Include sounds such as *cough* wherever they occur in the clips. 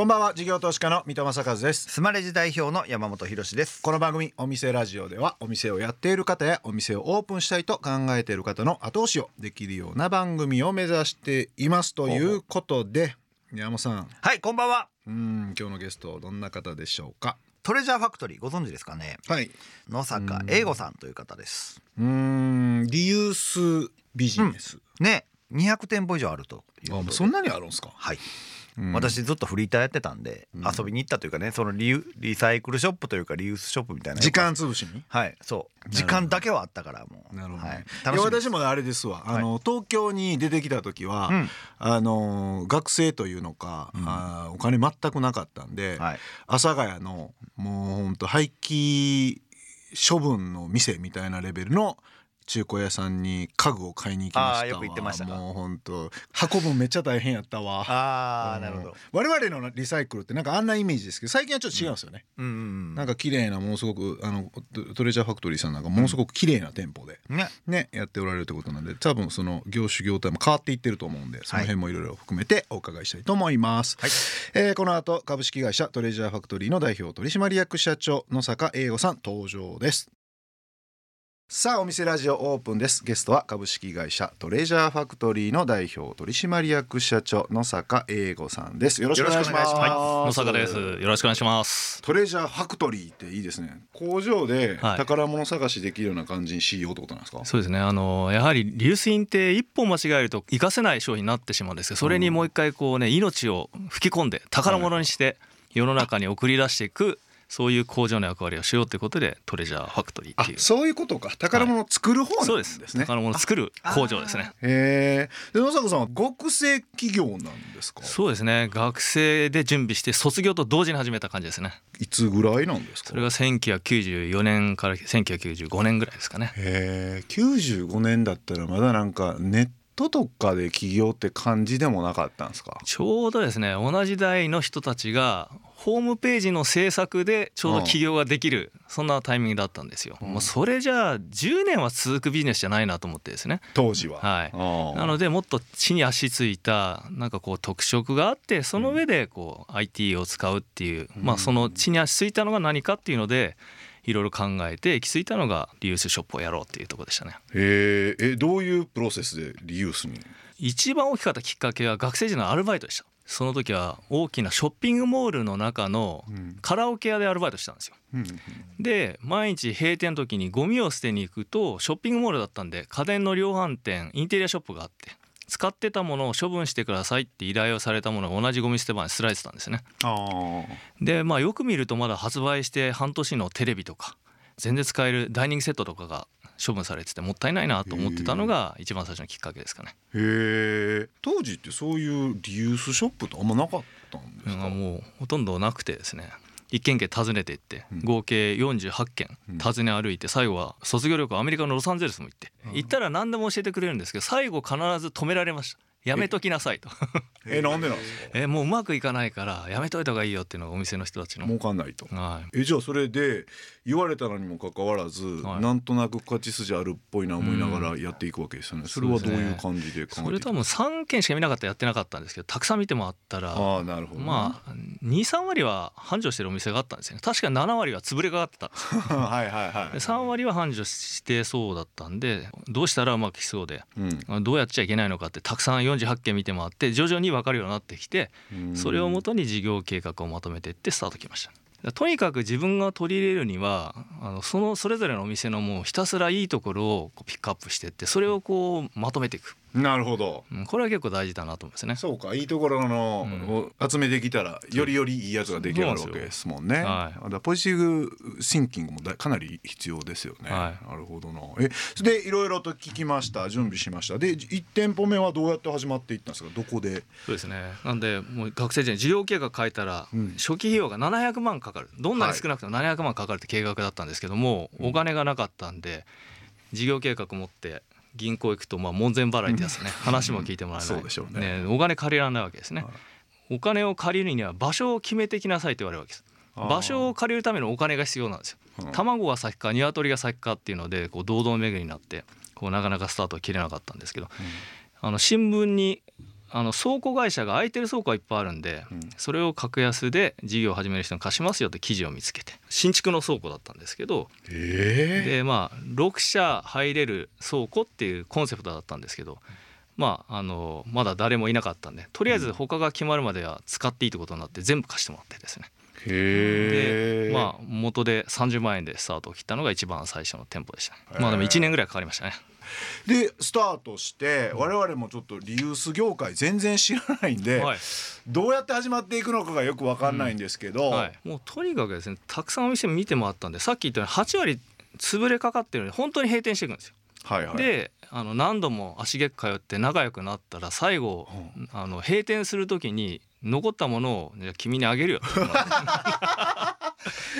こんばんは事業投資家の三戸正和です。スマレジ代表の山本博です。この番組お店ラジオではお店をやっている方やお店をオープンしたいと考えている方の後押しをできるような番組を目指していますということで山本さん。はいこんばんは。うん今日のゲストどんな方でしょうか？トレジャーファクトリーご存知ですかね？はい。野坂英吾さんという方です。うんリユースビジネス、ね200店舗以上あるというそんなにあるんですか？はい。うん私ずっとフリーターやってたんで、うん。遊びに行ったというかねそのリユリサイクルショップというかリユースショップみたいな。時間潰しに？はいそう。時間だけはあったからもう。なるほど、はい。い、楽しみですや私もあれですわ、あの東京に出てきた時は、うん。あの学生というのか、うん。あーお金全くなかったんで、はい。阿佐ヶ谷のもうほんと廃棄処分の店みたいなレベルの中古屋さんに家具を買いに行きましたよく行ってましたか。もう本当運ぶんめっちゃ大変やったわ。うん。ああなるほど。我々のリサイクルってなんかあんなイメージですけど最近はちょっと違うんですよね、うんうんなんか綺麗なものすごくあのトトレジャーファクトリーさんなんかものすごく綺麗な店舗で、うん。ね。ね、やっておられるということなんで多分その業種業態も変わっていってると思うんでその辺もいろいろ含めてお伺いしたいと思います、はい。えーこの後株式会社トレジャーファクトリーの代表取締役社長野坂英吾さん登場ですさあお店ラジオオープンです。ゲストは株式会社トレジャーファクトリーの代表取締役社長野坂英吾さんです。よろしくお願いします。はい、野坂です。よろしくお願いします。トレジャーファクトリーっていいですね。工場ではい。宝物探しできるような感じにしようってことなんですか、そうですね。あのやはり流水品って一本間違えると活かせない商品になってしまうんですけど、それにもう一回こうね命を吹き込んで宝物にして世の中に送り出していくそういう工場の役割をしようということでトレジャーファクトリーあっていう。そういうことか宝物を作る方なんそうでね、ですす宝物を作る工場ですね。へえで野坂さんは極性企業なんですか？そうですね。学生で準備して卒業と同時に始めた感じですね。いつぐらいなんですか？それが1994年から1995年ぐらいですかね。へえ95年だったらまだなんかネットとかで起業って感じでもなかったんですか？ちょうどですね同じ代の人たちがホームページの制作でちょうど起業ができるそんなタイミングだったんですよ。もうそれじゃあ10年は続くビジネスじゃないなと思ってですね。当時は。はい。なのでもっと地に足ついたなんかこう特色があってその上でこう IT を使うっていうまあその地に足ついたのが何かっていうのでいろいろ考えて行き着いたのがリユースショップをやろうっていうところでしたね。へええどういうプロセスでリユースに？一番大きかったきっかけは学生時代のアルバイトでしたその時は大きなショッピングモールの中のうん。カラオケ屋でアルバイトしたんですよ。うんで毎日閉店の時にゴミを捨てに行くとショッピングモールだったんで家電の量販店インテリアショップがあって使ってたものを処分してくださいって依頼をされたものが同じゴミ捨て場に捨てられてたんですね。でまあよく見るとまだ発売して半年のテレビとか全然使えるダイニングセットとかが処分されててもったいないなと思ってたのが一番最初のきっかけですかね。へえ。当時ってそういうリユースショップってあんまなかったんですか、うんもうほとんどなくてですね。一軒軒訪ねていってうん。合計48軒うん訪ね歩いて最後は卒業旅行アメリカのロサンゼルスも行ってうん。行ったら何でも教えてくれるんですけど最後必ず止められましたやめときなさいと。えなんでなんですか？えもううまくいかないからやめといた方がいいよっていうのがお店の人たちの。儲かんないと。はい。えじゃあそれで言われたのにもかかわらず、はい。なんとなく勝ち筋あるっぽいな思いながらやっていくわけですよね、それはどういう感じで考えてそれ多分3件しか見なかったらやってなかったんですけどたくさん見て回ったらああなるほど、まあ23割は繁盛してるお店があったんですよね。確かに7割は潰れかかってた *laughs* はいはいはいで3割は繁盛してそうだったんでどうしたらうまくいきそうでうん。どうやっちゃいけないのかってたくさん48件見て回って徐々に分かるようになってきてうんそれをもとに事業計画をまとめていってスタートきました。とにかく自分が取り入れるにはあのそのそれぞれのお店のもうひたすらいいところをこうピックアップしていってそれをこうまとめていく、なるほどうんこれは結構大事だなと思いますね。そうかいいところの、を集めてきたらよりよりいいやつが出来上がるわけですもんね。はいだポジティブシンキングもだかなり必要ですよね。はなるほどな。えでいろいろと聞きました準備しました。で1店舗目はどうやって始まっていったんですか？どこで？そうですねなんでもう学生時代に事業計画書いたらうん初期費用が700万かかるどんなに少なくとも700万かかるって計画だったんですけどもお金がなかったんで事業計画持って銀行行くとまあ門前払いってやつね話も聞いてもらえない。そうでしょうね。お金借りられないわけですね。はい。お金を借りるには場所を決めてきなさいと言われるわけです。場所を借りるためのお金が必要なんですよ。うん。卵が先か鶏が先かっていうのでこう堂々巡りになってこうなかなかスタートを切れなかったんですけどあの新聞にあの倉庫会社が空いてる倉庫がいっぱいあるんで、うん。それを格安で事業を始める人に貸しますよって記事を見つけて新築の倉庫だったんですけどえ。でまあ6社入れる倉庫っていうコンセプトだったんですけどまああのまだ誰もいなかったんでとりあえず他が決まるまでは使っていいってことになって全部貸してもらってですねでまあ元で30万円でスタートを切ったのが一番最初の店舗でした。まあでも1年ぐらいかかりましたね。でスタートして我々もちょっとリユース業界全然知らないんで、はい。どうやって始まっていくのかがよく分かんないんですけど、はい、もうとにかくですねたくさんお店見て回ったんでさっき言ったように8割潰れかかってるので本当に閉店していくんですよ。はいはい。であの何度も足げく通って仲良くなったら最後あの閉店する時に残ったものをじゃあ君にあげるよ。*laughs*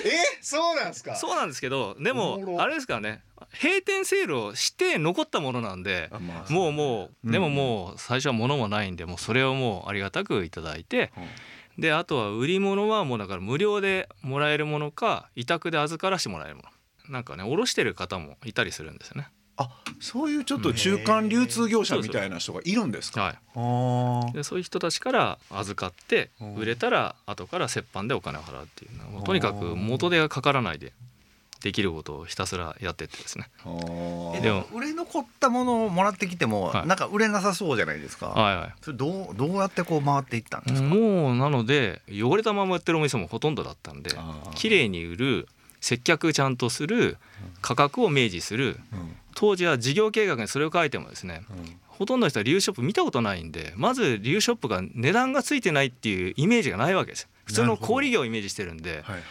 えそうなんですか？そうなんですけどでおもあれですからね。閉店セールをして残ったものなんであまあもうもううん。でももう最初は物もないんでもうそれをもうありがたくいただいて。であとは売り物はもうだから無料でもらえるものか委託で預からしてもらえるもの。なんかね卸してる方もいたりするんですよね。あそういうちょっと中間流通業者みたいな人がいるんですか、はい、でそういう人たちから預かってうん売れたら後から折半でお金を払うっていうのはもうとにかく元手がかからないでできることをひたすらやってってですね。あー。えでも売れ残ったものをもらってきても、はい。なんか売れなさそうじゃないですか、はいはい。それどうどうやってこう回っていったんですか、もうなので汚れたままやってるお店もほとんどだったんで綺麗に売る接客ちゃんとする価格を明示するうん当時は事業計画にそれを書いてもですねうん。ほとんどの人はリユースショップ見たことないんでまずリユースショップが値段がついてないっていうイメージがないわけです。よ普通の小売業をイメージしてるんではいはい。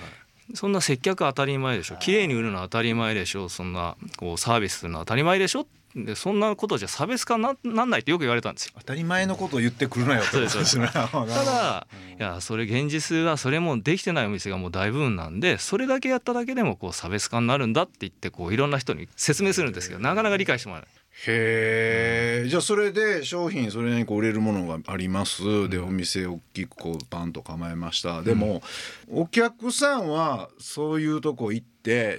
そんな接客当たり前でしょ。綺麗に売るの当たり前でしょ。そんなこうサービスするの当たり前でしょでそんなことじゃ差別化ななんないってよく言われたんですよ。当たり前のことを言ってくるなよって。ことですね。*laughs* た *laughs* ただいやそれ現実はそれもできてないお店がもう大部分なんでそれだけやっただけでもこう差別化になるんだって言ってこういろんな人に説明するんですけどなかなか理解してもらえない。へえじゃあそれで商品それなりにこう売れるものがあります、でお店大きくこうパンと構えました。でも、お客さんはそういうとこ行って、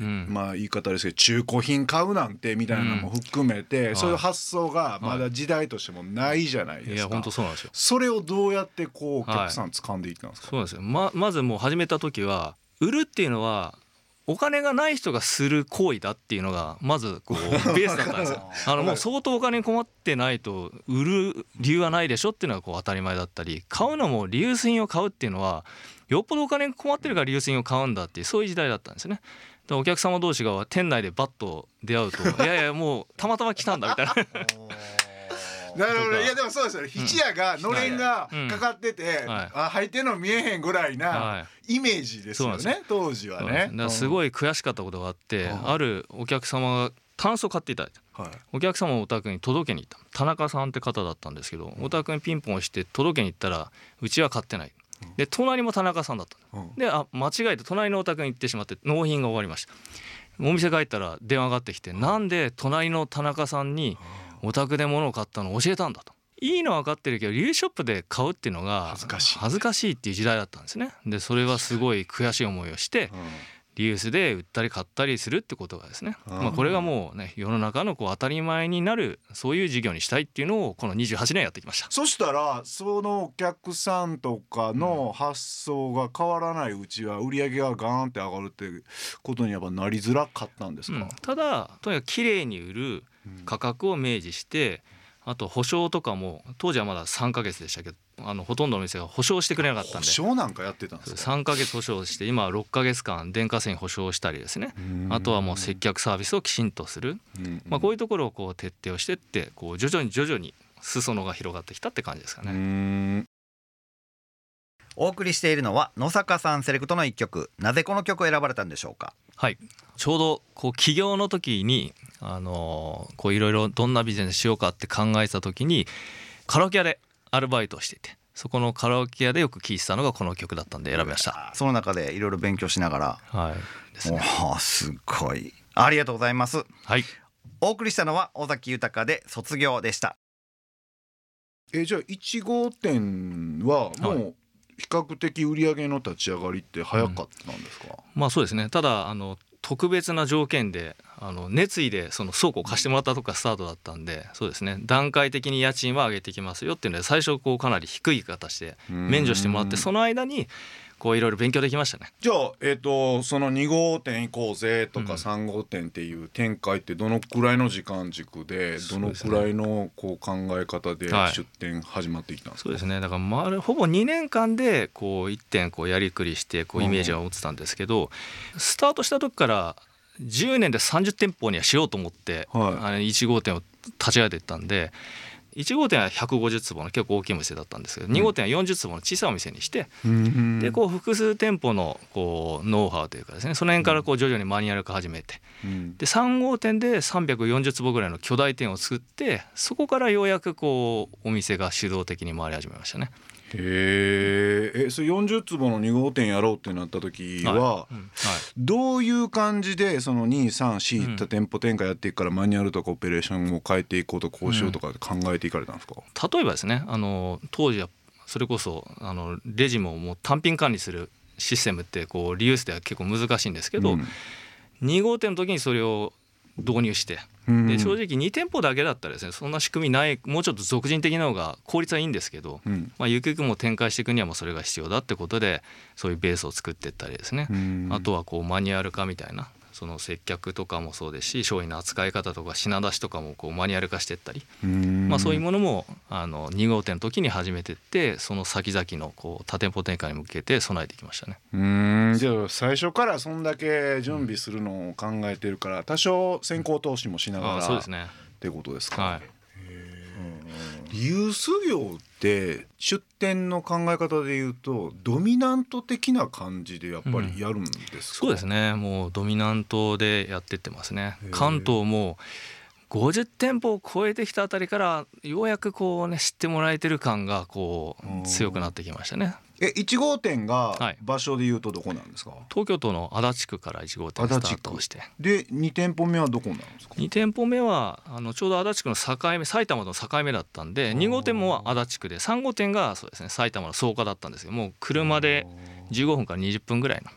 うん。まあ言い方ですけど中古品買うなんてみたいなのも含めて、ん。そういう発想がまだ時代としてもないじゃないですか、いや本当そうなんですよ。それをどうやってこうお客さん掴んでいったんですか、そうなんですよ。ままずもう始めた時は売るっていうのはお金がない人がする行為だっていうのがまずこう *laughs* ベースだったんですよ。あのもう相当お金に困ってないと売る理由はないでしょっていうのがこう当たり前だったり買うのもリユース品を買うっていうのはよっぽどお金に困ってるからリユース品を買うんだっていうそういう時代だったんですよね。でお客様同士が店内でバッと出会うと「*laughs* いやいやもうたまたま来たんだ」みたいな *laughs* なるほど。いやでもそうですよね。質屋がのれんがうん。かかってて、はい。あ入ってんの見えへんぐらいはない。イメージですよね当時はね。す。い、ごい悔しかったことがあってうんあるお客様がタンスを買っていただいた。はい。お客様をお宅に届けに行った。田中さんって方だったんですけどお宅にピンポン押して届けに行ったらうちは買ってない。で隣も田中さんだったうん。であ間違えて隣のお宅に行ってしまって納品が終わりました。お店帰ったら電話がかかってきてなんで隣の田中さんにお宅で物を買ったのを教えたんだと。いいのは分かってるけどリユースショップで買うっていうのが恥ずかしい。恥ずかしいっていう時代だったんですね。でそれはすごい悔しい思いをしてリユースで売ったり買ったりするってことがですね、うん。まあ、これがもうね世の中のこう当たり前になるそういう事業にしたいっていうのをこの28年やってきました。そしたらそのお客さんとかの発想が変わらないうちは売り上げがガーンって上がるってことにやっぱなりづらかったんですか、うん。ただとにかく綺麗に売る価格を明示してあと保証とかも当時はまだ3ヶ月でしたけどあのほとんどの店が保証してくれなかったん保で証なんかやってたんですか？3ヶ月保証して今は6ヶ月間電化製品保証したりですね。あとはもう接客サービスをきちんとする、うんまあ、こういうところをこう徹底をしてってこう徐々に徐々に裾野が広がってきたって感じですかうね。んお送りしているのは野坂さんセレクトの一曲。なぜこの曲を選ばれたんでしょうか？はい、ちょうどこう起業の時にあのーこういろいろどんなビジネスしようかって考えてた時にカラオケ屋でアルバイトをしていてそこのカラオケ屋でよく聴いてたのがこの曲だったんで選びました。その中でいろいろ勉強しながら。はい。ですおね。ーすごい。ありがとうございます。はい、お送りしたのは尾崎豊で卒業でした。えじゃあ1号店はもう比較的売り上げの立ち上がりって早かったんですか、まあそうですね。ただあの特別な条件であの熱意でその倉庫を貸してもらったとこからスタートだったんでそうですね。段階的に家賃は上げていきますよっていうので最初こうかなり低い形で免除してもらってその間にこういろいろ勉強できましたね。じゃあ、えー、とその2号店行こうぜとかうん。3号店っていう展開ってどのくらいの時間軸でどのくらいのこう考え方ではい。出店始まってきたんですか、そうですね。だからまるほぼ2年間でこう1点こうやりくりしてこうイメージは持ってたんですけどスタートした時から10年で30店舗にはしようと思って、はい。あの1号店を立ち上げていったんで1号店は150坪の結構大きいお店だったんですけど2号店は40坪の小さいお店にして、うんでこう複数店舗のこうノウハウというかですねその辺からこう徐々にマニュアル化始めて。うん。で3号店で340坪ぐらいの巨大店を作ってそこからようやくこうお店が主導的に回り始めましたね。へええそれ40坪の2号店やろうってなった時は、どういう感じでその234うんいった店舗展開やっていくからマニュアルとかオペレーションを変えていこうとこうしようとか考えていかれたんですか、例えばですねあの当時はそれこそあのレジももう単品管理するシステムってこうリユースでは結構難しいんですけど、うん。2号店の時にそれを導入して。うん。で正直2店舗だけだったらですねそんな仕組みないもうちょっと俗人的な方が効率はいいんですけど、うん。まあ、ゆくゆくも展開していくにはもうそれが必要だってことでそういうベースを作っていったりですね、うん。あとはこうマニュアル化みたいなその接客とかもそうですし商品の扱い方とか品出しとかもこうマニュアル化していったり、うん。まあ、そういうものもあの2号店の時に始めてってその先々のこう多店舗展開に向けて備えてきましたね。うん。じゃあ最初からそんだけ準備するのを考えてるから多少先行投資もしながらあそうですね。ってことですか、はいリユース業って出店の考え方でいうとドミナント的な感じでやっぱりやるん。ですか、そうですねもうドミナントでやってってますね関東も50店舗を超えてきたあたりからようやくこうね知ってもらえてる感がこう強くなってきましたねえ1号店がはい。場所で言うとどこなんですか、東京都の足立区から1号店スタートをして。で2店舗目はどこになるんですか？2店舗目はあのちょうど足立区の境目埼玉との境目だったんで2号店も足立区で3号店がそうですね埼玉の草加だったんですけどもう車で15分から20分ぐらいの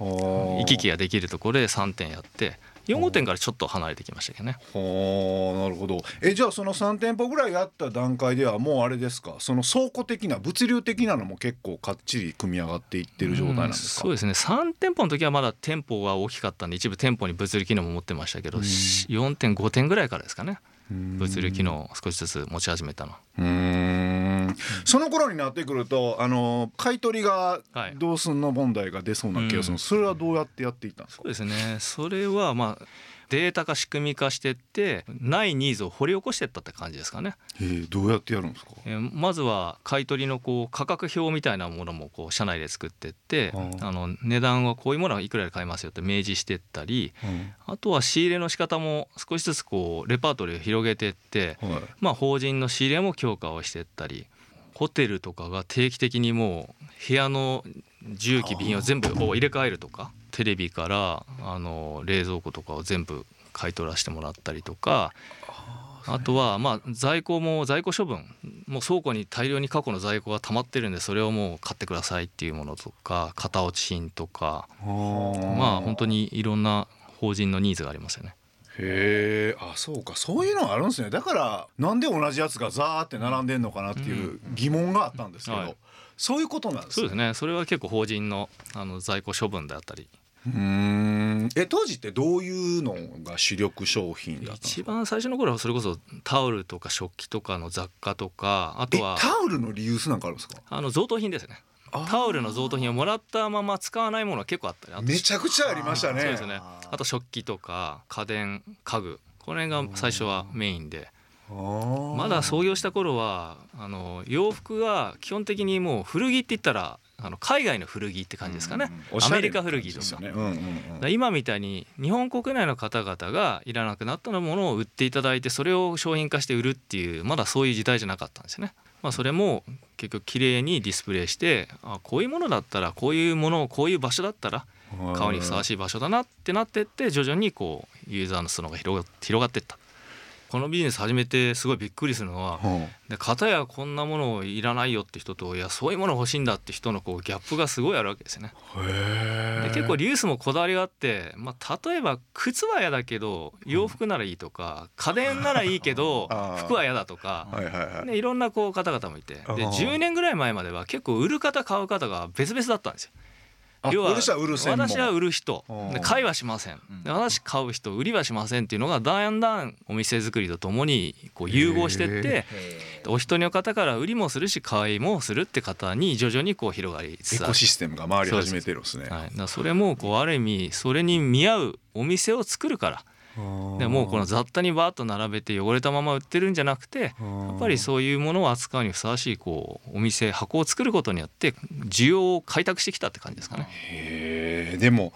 行き来ができるところで3店やって4号店からちょっと離れてきましたけどね。はあなるほど。えじゃあその3店舗ぐらいやった段階ではもうあれですか？その倉庫的な物流的なのも結構かっちり組み上がっていってる状態なんですか、そうですね。3店舗の時はまだ店舗が大きかったんで一部店舗に物流機能も持ってましたけど、うん。4.5店ぐらいからですかね。うん。物流機能を少しずつ持ち始めたの。うーんその頃になってくるとあの買い取りがはい。どうすんの問題が出そうな気がする、うん。それはどうやってやっていったんですか？そうですね。それはまあデータ化仕組み化してってないニーズを掘り起こしていったって感じですかね、えーどうやってやるんですか？えーまずは買い取りのこう価格表みたいなものもこう社内で作ってってあの値段はこういうものはいくらで買えますよって明示してったりあとは仕入れの仕方も少しずつこうレパートリーを広げてってはい。まあ、法人の仕入れも強化をしていったりホテルとかが定期的にもう部屋の重機備品を全部を入れ替えるとかテレビからあの冷蔵庫とかを全部買い取らせてもらったりとかあとはまあ在庫も在庫処分もう倉庫に大量に過去の在庫が溜まってるんでそれをもう買ってくださいっていうものとか型落ち品とかまあ本当にいろんな法人のニーズがありますよね。へえあそうか。そういうのがあるんですね。だからなんで同じやつがザーって並んでんのかなっていう疑問があったんですけど、はい。そういうことなんですね。そうですね。それは結構法人のあの在庫処分であったり。うーん。え当時ってどういうのが主力商品だったんですか？一番最初の頃はそれこそタオルとか食器とかの雑貨とかあえとはタオルのリユースなんかあるんですか？あの贈答品ですねタオルの贈答品をもらったまま使わないものは結構あったりめちゃくちゃありましたね。そうですね。あと食器とか家電家具。これが最初はメインで。ままだ創業した頃はあの洋服が基本的にもう古着って言ったらあの海外の古着って感じですかね、アメリカ古着とか。ですよね。うんうんうん。だから今みたいに日本国内の方々がいらなくなったものを売っていただいてそれを商品化して売るっていうまだそういう時代じゃなかったんですよね。まあ、それも結局綺麗にディスプレイしてあこういうものだったらこういうものをこういう場所だったら買うにふさわしい場所だなってなってって徐々にこうユーザーの裾野が広が広がっていった。このビジネス始めてすごいびっくりするのはうんで片やこんなものをいらないよって人といやそういうもの欲しいんだって人のこうギャップがすごいあるわけですよね。で結構リユースもこだわりがあって、まあ、例えば靴は嫌だけど洋服ならいいとか家電ならいいけど服は嫌だとか。はいろんなこう方々もいてであー10年ぐらい前までは結構売る方買う方が別々だったんですよ。あ売る人は私は売る人。買いはしません。で私買う人売りはしませんっていうのがだんだんお店作りとともにこう融合してってお一人の方から売りもするし買いもするって方に徐々にこう広がりつつエコシステムが回り始めてるんです。ねはい、それもこうある意味それに見合うお店を作るからでもうこの雑多にバーッと並べて汚れたまま売ってるんじゃなくてやっぱりそういうものを扱うにふさわしいこうお店箱を作ることによって需要を開拓してきたって感じですかね。へえでも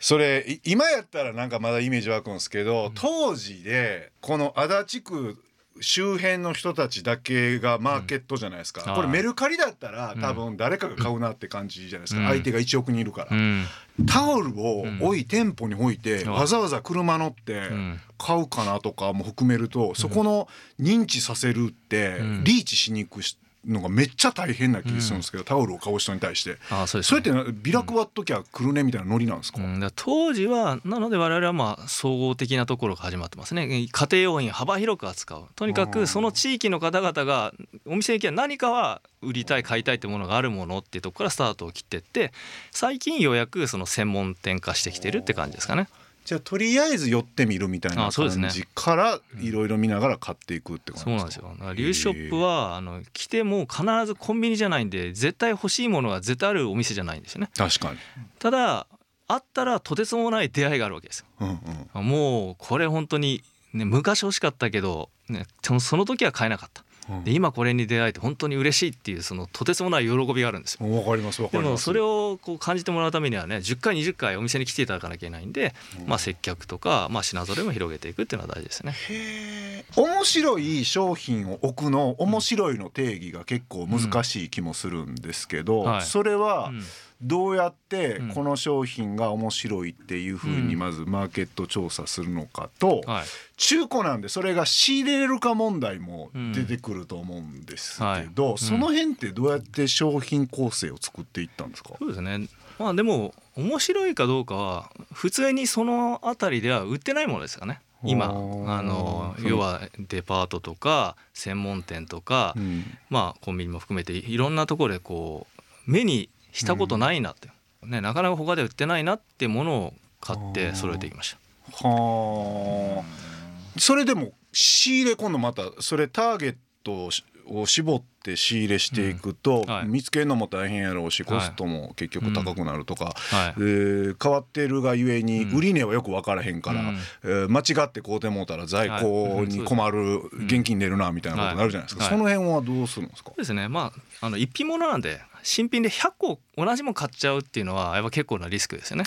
それい今やったらなんかまだイメージ湧くんですけど当時でこの足立区周辺の人たちだけがマーケットじゃないですか、うんこれメルカリだったらうん。多分誰かが買うなって感じじゃないですか、うん。相手が1億人いるから、うん。タオルを置い店舗に置いて、うん。わざわざ車乗ってうん。買うかなとかも含めると、そこの認知させるってうん。リーチしに行くしのがめっちゃ大変な気がするんですけど、タオルを買う人に対して。あそうですそれってなビラ配っときゃ来るねみたいなノリなんですか、うん、だから当時はなので我々はまあ総合的なところが始まってますね。家庭用品幅広く扱う。とにかくその地域の方々がお店に行きゃ何かは売りたい買いたいってものがあるものっていうところからスタートを切ってって最近ようやくその専門店化してきてるって感じですかね。じゃあとりあえず寄ってみるみたいな感じからいろいろ見ながら買っていくって感じそうなんですよ。リューショップはあの来ても必ずコンビニじゃないんで絶対欲しいものが絶対あるお店じゃないんですよね。確かに、ただあったらとてつもない出会いがあるわけですよ。うんうん、もうこれ本当に、ね、昔欲しかったけど、ね、その時は買えなかったうんで今これに出会えて本当に嬉しいっていうそのとてつもない喜びがあるんですよ。わかりますわかります。でもそれをこう感じてもらうためにはね10回20回お店に来ていただかなきゃいけないんで、まあ、接客とか、まあ、品揃えも広げていくっていうのは大事ですね。へー。面白い商品を置くの面白いの定義が結構難しい気もするんですけど、うん。はい。それはうんどうやってうん。この商品が面白いっていうふうにまずマーケット調査するのかと、はい。中古なんでそれが仕入れれるか問題も出てくると思うんですけど、はいその辺ってどうやって商品構成を作っていったんですか、そうですねまあでも面白いかどうかは普通にその辺りでは売ってないものですよね。今。あの要はデパートとか専門店とか、うん。まあコンビニも含めていろんなところでこう目にしたことないなって、ね、なかなか他で売ってないなってものを買って揃えていきました。はあ。それでも仕入れ今度またそれターゲットを絞って仕入れしていくと、うん。はい。見つけるのも大変やろうしコストも結局高くなるとか、はい。えー変わってるがゆえにうん。売り値はよく分からへんから、うん。えー間違って買うてもうたら在庫に困る現金出るなみたいなことになるじゃないですか、はい。その辺はどうするんですか、そうですね。まああの一品物なんで新品で100個同じもの買っちゃうっていうのはやっぱ結構なリスクですよね。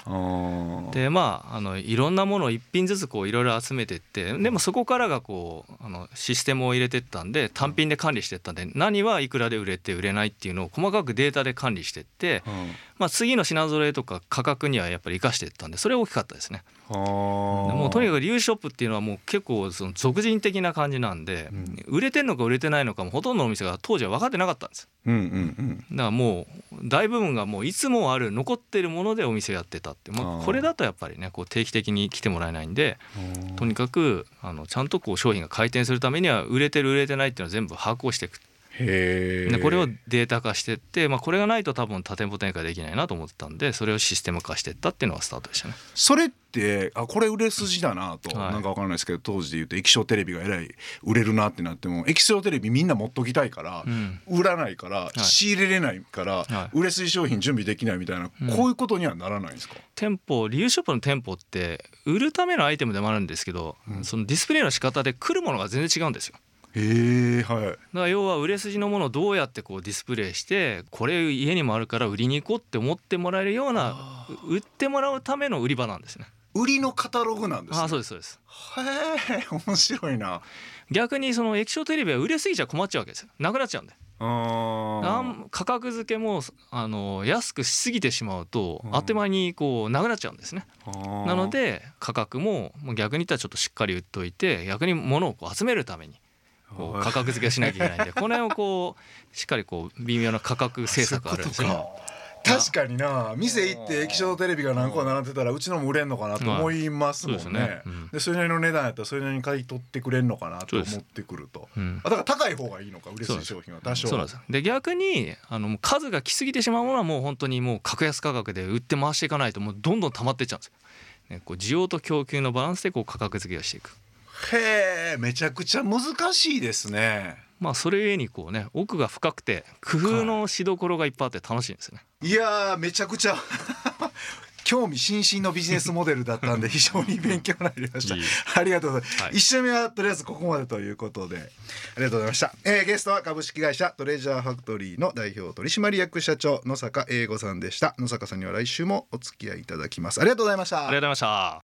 でまああのいろんなものを一品ずつこういろいろ集めてってでもそこからがこうあのシステムを入れてったんで単品で管理してったんで何はいくらで売れて売れないっていうのを細かくデータで管理してって、うんまあ、次の品揃えとか価格にはやっぱり生かしていったんでそれ大きかったですね。もうとにかくリューショップっていうのはもう結構その俗人的な感じなんで、うん。売れてんのか売れてないのかもほとんどのお店が当時は分かってなかったんですうんうんだからもう大部分がもういつもある残ってるものでお店やってたって、まあ、これだとやっぱりねこう定期的に来てもらえないんでうん。とにかくあのちゃんとこう商品が回転するためには売れてる売れてないっていうのは全部把握をしていくでこれをデータ化していって、まあ、これがないと多分多店舗展開できないなと思ってたんでそれをシステム化していったっていうのがスタートでしたね。それってあこれ売れ筋だなと、はい。なんかわからないですけど当時で言うと液晶テレビがえらい売れるなってなっても液晶テレビみんな持っときたいから、うん。売らないから、い。仕入れれないから、はい。売れ筋商品準備できないみたいな、うん。こういうことにはならないんですか？店舗リユーショップの店舗って売るためのアイテムでもあるんですけど、うん。そのディスプレイの仕方で来るものが全然違うんですよ。へえはいだから要は売れ筋のものをどうやってこうディスプレイしてこれ家にもあるから売りに行こうって思ってもらえるようなう売ってもらうための売り場なんですね。売りのカタログなんです、ね、ああそうですそうです。へえ面白いな逆にその液晶テレビは売れすぎちゃ困っちゃうわけですよ。なくなっちゃうんで。あん価格付けもあの安くしすぎてしまうとうんあっという間にこうなくなっちゃうんですね。ななので価格も逆に言ったらちょっとしっかり売っといて逆に物をこう集めるためにこう価格付けしなきゃいけないんでこの辺をこうしっかりこう微妙な価格政策あるんですね。確かにな。店行って液晶テレビが何個並んでたらうちのも売れんのかなと思いますもんね,、そうですね。うん。でそれなりの値段やったらそれなりに買い取ってくれんのかなと思ってくると。うん。あだから高い方がいいのか売れ筋商品は多少。そうなんで逆にあの数が来すぎてしまうものはもう本当にもう格安価格で売って回していかないともうどんどん溜まっていっちゃうんですよ。ね、こう需要と供給のバランスでこう価格付けをしていく。へえめちゃくちゃ難しいですね。まあそれゆえにこうね奥が深くて工夫のしどころがいっぱいあって楽しいんですよね。いやーめちゃくちゃ *laughs* 興味津々のビジネスモデルだったんで非常に勉強になりました。いい。ありがとうございます、はい。一週目はとりあえずここまでということでありがとうございました、えーゲストは株式会社トレジャーファクトリーの代表取締役社長野坂英吾さんでした。野坂さんには来週もお付き合いいただきます。ありがとうございました。ありがとうございました。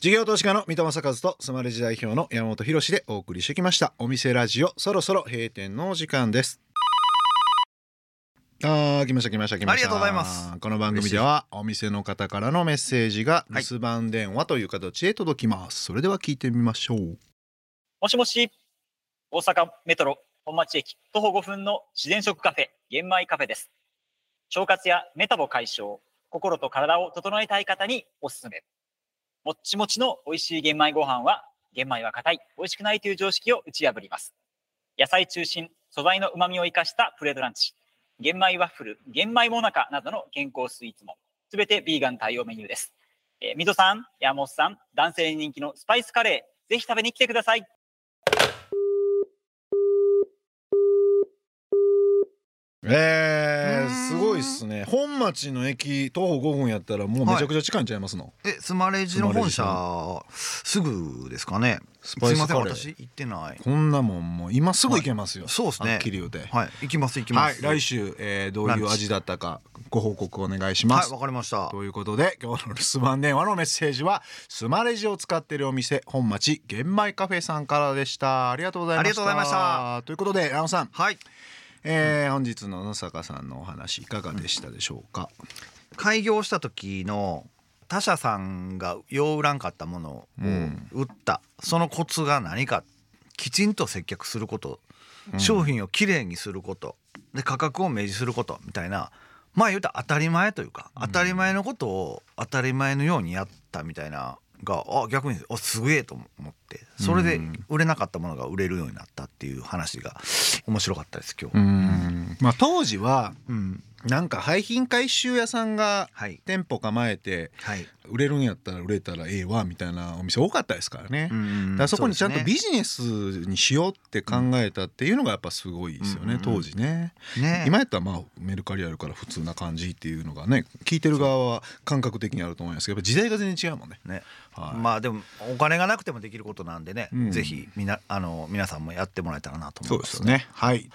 事業投資家の三戸正和とスマレジ代表の山本博史でお送りしてきました。お店ラジオそろそろ閉店のお時間です。あー来ました来ました来ました。ありがとうございます。この番組ではお店の方からのメッセージが留守番電話という形で届きます、それでは聞いてみましょう。もしもし、大阪メトロ本町駅徒歩5分の自然食カフェ玄米カフェです。腸活やメタボ解消、心と体を整えたい方におすすめ。もっちもちの美味しい玄米ご飯は、玄米は硬い、美味しくないという常識を打ち破ります。野菜中心、素材の旨味を生かしたプレートランチ、玄米ワッフル、玄米もなかなどの健康スイーツも、すべてビーガン対応メニューです。えー、水戸さん、山本さん、男性に人気のスパイスカレー、ぜひ食べに来てください。えー、すごいっすね。本町の駅徒歩5分やったらもうめちゃくちゃ近いんちゃいますの、えスマレジの本社すぐですかね？スすいませんパイスカレー。私行ってない。こんなもんもう今すぐ行けますよ、そうですね。はっきり言うて。はい。行きます行きまはい。す来週、えー、どういう味だったかご報告お願いします、はいわかりました。ということで今日の留守番電話のメッセージはスマレジを使っているお店本町玄米カフェさんからでした。ありがとうございました。ありがとうございました。ということでラオさん、はいえー本日の野坂さんのお話いかがでしたでしょうか、開業した時の他社さんがよう売らんかったものをうん。売った、そのコツが何かきちんと接客すること、うん。商品をきれいにすること。で価格を明示すること。みたいな。まあ言うたら当たり前というか、当たり前のことを当たり前のようにやったみたいながあ逆にあすげえと思って。それでうん。売れなかったものが売れるようになったっていう話が面白かったです今日。うん。まあ当時はうん。なんか廃品回収屋さんがはい。店舗構えてはい、売れるんやったら売れたらええわみたいなお店多かったですからね、うんだからそこにちゃんとそうでビジネスにしようって考えたっていうのがやっぱすごいですよね、うん当時ね、すね。今やったらまあメルカリあるから普通な感じっていうのがね聞いてる側は感覚的にあると思いますけどやっぱ時代が全然違うもんね、ね。はい。まあでもお金がなくてもできることなんでね、うん。ぜひみなあの皆さんもやってもらえたらなとそ思いうまですすね。はい。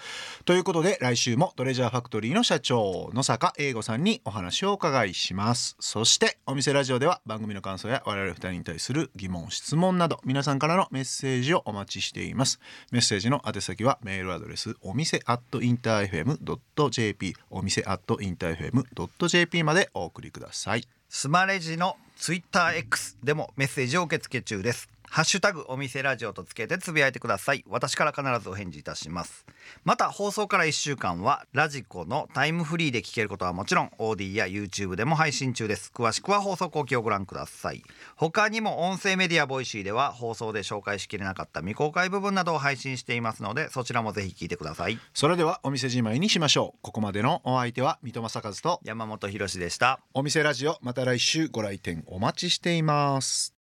ということで来週もトレジャーファクトリーの社長野坂英吾さんにお話をお伺いします。そしてお店ラジオででは番組の感想や我々二人に対する疑問質問など皆さんからのメッセージをお待ちしています。メッセージの宛先はメールアドレスお店アットインター FM.jp お店アットインター FM.jp までお送りください。スマレジのツイッター X でもメッセージを受け付け中ですハッシュタグお店ラジオとつけてつぶやいてください。私から必ずお返事いたします。また放送から1週間はラジコのタイムフリーで聞けることはもちろん AuDee や YouTube でも配信中です。詳しくは放送後記をご覧ください。他にも音声メディア Voicy では放送で紹介しきれなかった未公開部分などを配信していますのでそちらもぜひ聞いてください。それではお店じまいにしましょう。ここまでのお相手は三戸政和と山本博史でした。お店ラジオまた来週ご来店お待ちしています。